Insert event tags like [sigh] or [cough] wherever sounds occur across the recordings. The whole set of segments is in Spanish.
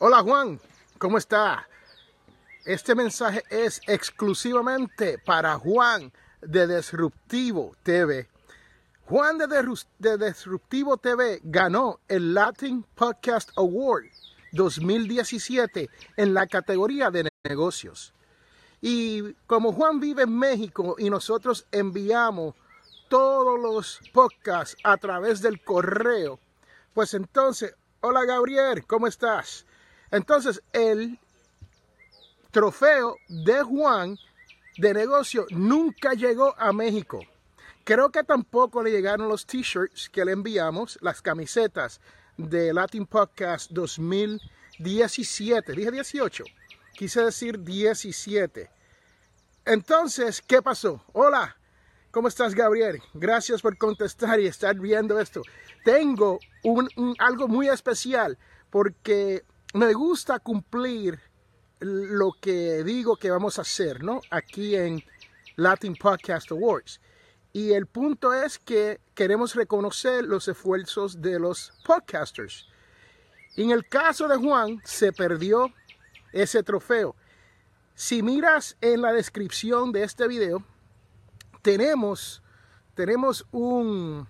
Hola Juan, ¿cómo está? Este mensaje es exclusivamente para Juan de Disruptivo TV. Juan de, Disruptivo TV ganó el Latin Podcast Award 2017 en la categoría de negocios. Y como Juan vive en México y nosotros enviamos todos los podcasts a través del correo, pues entonces, hola Gabriel, ¿cómo estás? Entonces, el trofeo de Juan de negocio nunca llegó a México. Creo que tampoco le llegaron los t-shirts que le enviamos, las camisetas de Latin Podcast 2017. Dije 18, quise decir 17. Entonces, ¿qué pasó? Hola, ¿cómo estás, Gabriel? Gracias por contestar y estar viendo esto. Tengo un, algo muy especial porque me gusta cumplir lo que digo que vamos a hacer, ¿no? Aquí en Latin Podcast Awards. Y el punto es que queremos reconocer los esfuerzos de los podcasters. En el caso de Juan, se perdió ese trofeo. Si miras en la descripción de este video, tenemos, tenemos un,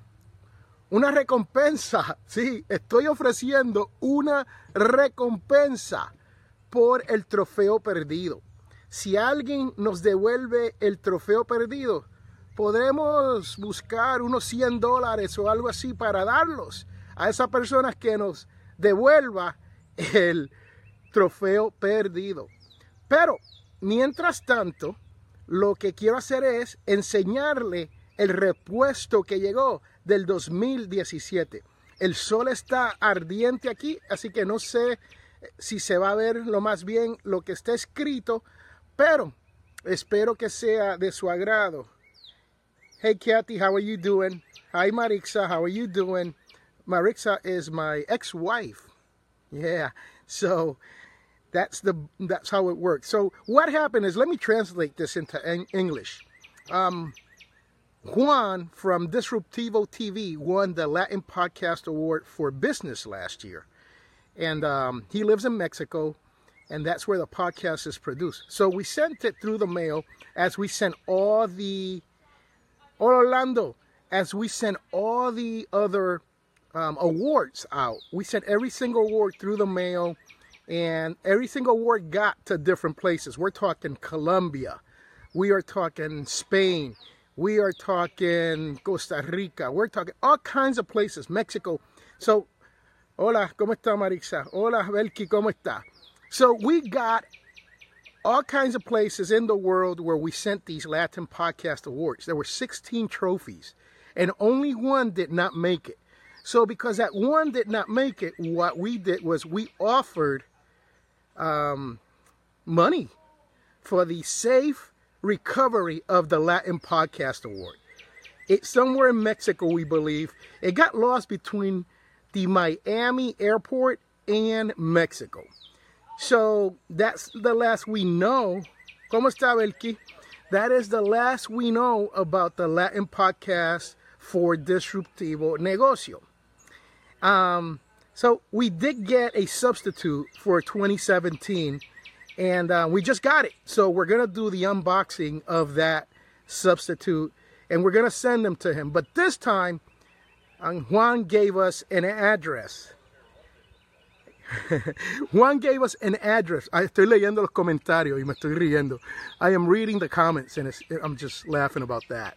una recompensa. [laughs] Sí, estoy ofreciendo una recompensa por el trofeo perdido. Si alguien nos devuelve el trofeo perdido, podremos buscar unos 100 dólares o algo así para darlos a esa persona que nos devuelva el trofeo perdido. Pero, mientras tanto, lo que quiero hacer es enseñarle el repuesto que llegó del 2017. El sol está ardiente aquí, así que no sé si se va a ver lo más bien lo que está escrito, pero espero que sea de su agrado. Hey Kathy, how are you doing? Hi Marixa, how are you doing? Marixa is my ex-wife. Yeah, so that's the that's how it works. So what happened is, let me translate this into English. Um, Juan from Disruptivo TV won the Latin Podcast Award for Business last year. And um, he lives in Mexico, and that's where the podcast is produced. So we sent it through the mail as we sent all the, Orlando, as we sent all the other um, awards out. We sent every single award through the mail, and every single award got to different places. We're talking Colombia, we are talking Spain, we are talking Costa Rica, we're talking all kinds of places, Mexico. So Hola, ¿cómo está Marisa? Hola, Belki, ¿cómo está? So we got all kinds of places in the world where we sent these Latin Podcast Awards. There were 16 trophies, and only one did not make it. So because that one did not make it, what we did was we offered um, money for the safe recovery of the Latin Podcast Award. It's somewhere in Mexico, we believe. It got lost between the Miami airport and Mexico. So that's the last we know. ¿Cómo está, Belki? That is the last we know about the Latin podcast for Disruptivo Negocio. Um, so we did get a substitute for 2017, and uh, we just got it. So we're gonna do the unboxing of that substitute, and we're gonna send them to him. But this time, Juan gave us an address. [laughs] Juan gave us an address. I estoy leyendo los comentarios y me estoy riendo. I am reading the comments and I'm just laughing about that.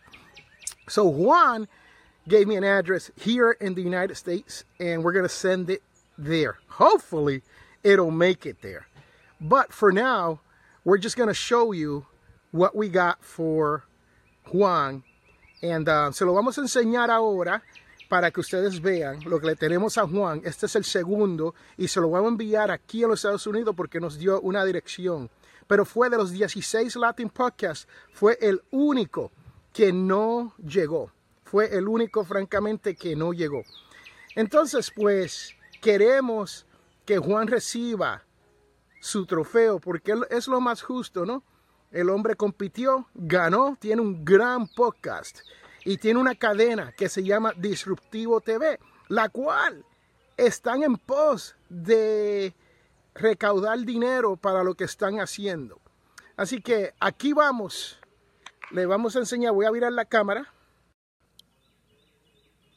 So Juan gave me an address here in the United States and we're going to send it there. Hopefully it'll make it there. But for now, we're just going to show you what we got for Juan. And uh, se lo vamos a enseñar ahora para que ustedes vean lo que le tenemos a Juan. Este es el segundo y se lo vamos a enviar aquí a los Estados Unidos porque nos dio una dirección. Pero fue de los 16 Latin Podcasts, fue el único que no llegó. Fue el único, francamente, que no llegó. Entonces, pues, queremos que Juan reciba su trofeo porque es lo más justo, ¿no? El hombre compitió, ganó, tiene un gran podcast y tiene una cadena que se llama Disruptivo TV, la cual están en pos de recaudar dinero para lo que están haciendo. Así que aquí vamos. Le vamos a enseñar, voy a virar la cámara.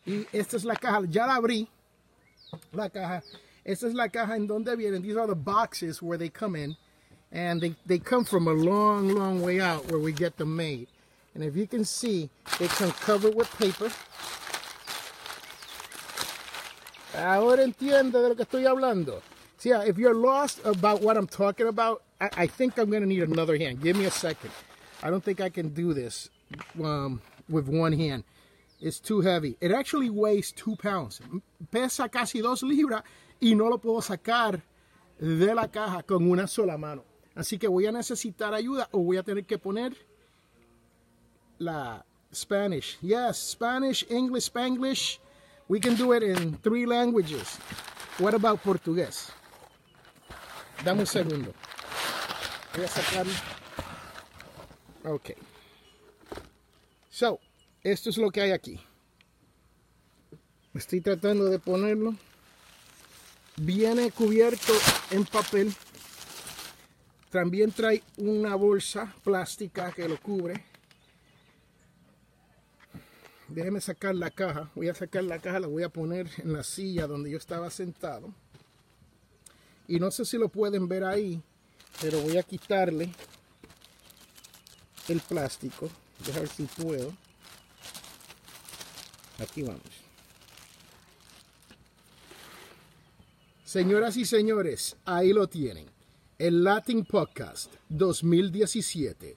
Y esta es la caja, ya la abrí. La caja. Esta es la caja en donde vienen. These are the boxes where they come in. And they, they come from a long, long way out where we get them made. And if you can see, they come covered with paper. Ahora entiendo de lo que estoy hablando. So yeah, if you're lost about what I'm talking about, I, I think I'm going to need another hand. Give me a second. I don't think I can do this um, with one hand. It's too heavy. It actually weighs two pounds. Pesa casi dos libras y no lo puedo sacar de la caja con una sola mano. Así que voy a necesitar ayuda o voy a tener que poner la Spanish. Yes, Spanish, English, Spanglish. We can do it in three languages. What about Portugués? Dame un segundo. Voy a sacar. Ok. So, esto es lo que hay aquí. Estoy tratando de ponerlo. Viene cubierto en papel. También trae una bolsa plástica que lo cubre. Déjeme sacar la caja. Voy a sacar la caja, la voy a poner en la silla donde yo estaba sentado. Y no sé si lo pueden ver ahí, pero voy a quitarle el plástico. Dejar ver si puedo. Aquí vamos. Señoras y señores, ahí lo tienen. El Latin Podcast 2017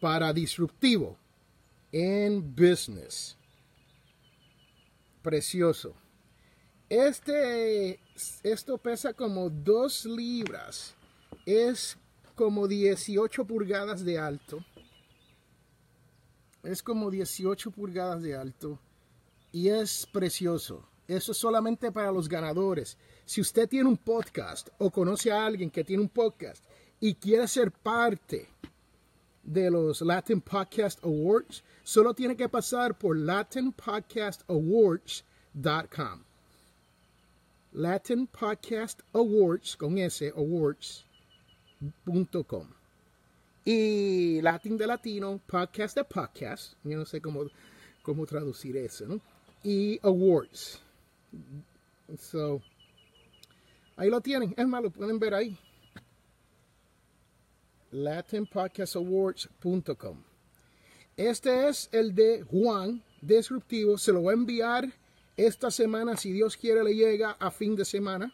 para Disruptivo en Business. Precioso. Este, esto pesa como 2 libras. Es como 18 pulgadas de alto. Es como 18 pulgadas de alto. Y es precioso. Eso es solamente para los ganadores. Si usted tiene un podcast o conoce a alguien que tiene un podcast y quiere ser parte de los Latin Podcast Awards, solo tiene que pasar por latinpodcastawards.com. Latin Podcast Awards, con S, awards.com. Y Latin de Latino, podcast de podcast, yo no sé cómo, cómo traducir eso, ¿no? Y awards. So, ahí lo tienen, es más, lo pueden ver ahí. latinpodcastawards.com. Este es el de Juan Disruptivo. Se lo voy a enviar esta semana, si Dios quiere, le llega a fin de semana.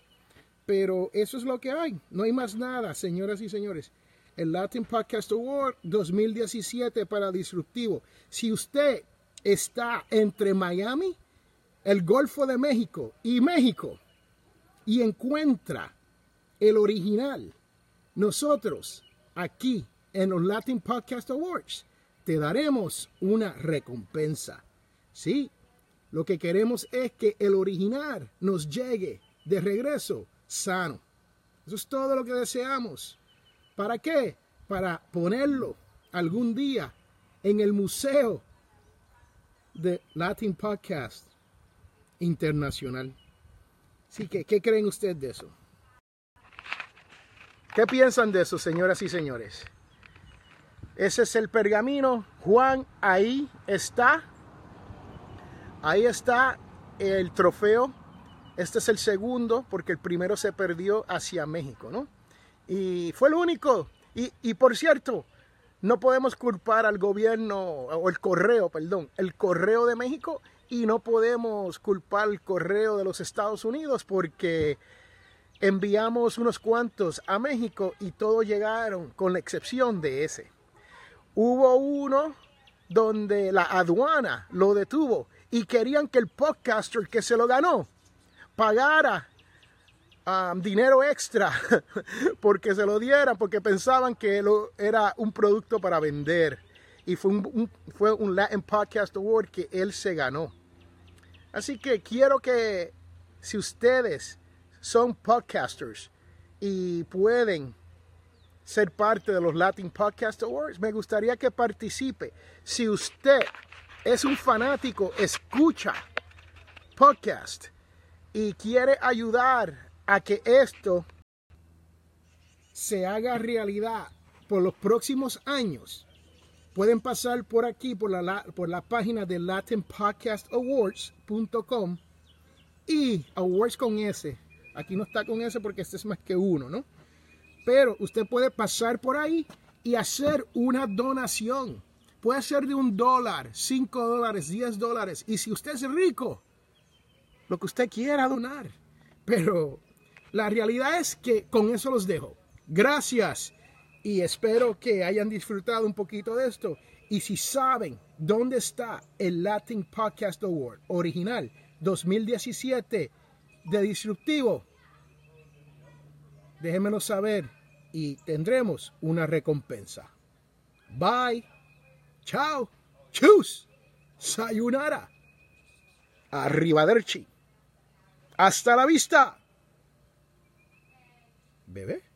Pero eso es lo que hay. No hay más nada, señoras y señores. El Latin Podcast Award 2017 para Disruptivo. Si usted está entre Miami, el Golfo de México y México y encuentra el original, nosotros aquí en los Latin Podcast Awards te daremos una recompensa. Sí, lo que queremos es que el original nos llegue de regreso sano. Eso es todo lo que deseamos. ¿Para qué? Para ponerlo algún día en el museo de Latin Podcast Internacional. Así que, ¿qué creen ustedes de eso? ¿Qué piensan de eso, señoras y señores? Ese es el pergamino. Juan, ahí está. Ahí está el trofeo. Este es el segundo, porque el primero se perdió hacia México, ¿no? Y fue el único. Y, y por cierto, no podemos culpar al gobierno, o el correo, perdón, el correo de México, y no podemos culpar al correo de los Estados Unidos porque enviamos unos cuantos a México y todos llegaron, con la excepción de ese. Hubo uno donde la aduana lo detuvo y querían que el podcaster que se lo ganó pagara um, dinero extra [laughs] porque se lo dieran, porque pensaban que era un producto para vender. Y fue un, fue un Latin Podcast Award que él se ganó. Así que quiero que si ustedes son podcasters y pueden ser parte de los Latin Podcast Awards, me gustaría que participe. Si usted es un fanático, escucha podcast y quiere ayudar a que esto se haga realidad por los próximos años, pueden pasar por aquí, por la, por la página de latinpodcastawards.com y awards con S. Aquí no está con S porque este es más que uno, ¿no? Pero usted puede pasar por ahí y hacer una donación. Puede ser de un dólar, cinco dólares, diez dólares. Y si usted es rico, lo que usted quiera donar. Pero la realidad es que con eso los dejo. Gracias y espero que hayan disfrutado un poquito de esto. Y si saben dónde está el Latin Podcast Award original 2017 de Disruptivo, déjenmelo saber y tendremos una recompensa. Bye. Chao. Chus. Sayonara. Arrivederci. Hasta la vista. Bebé.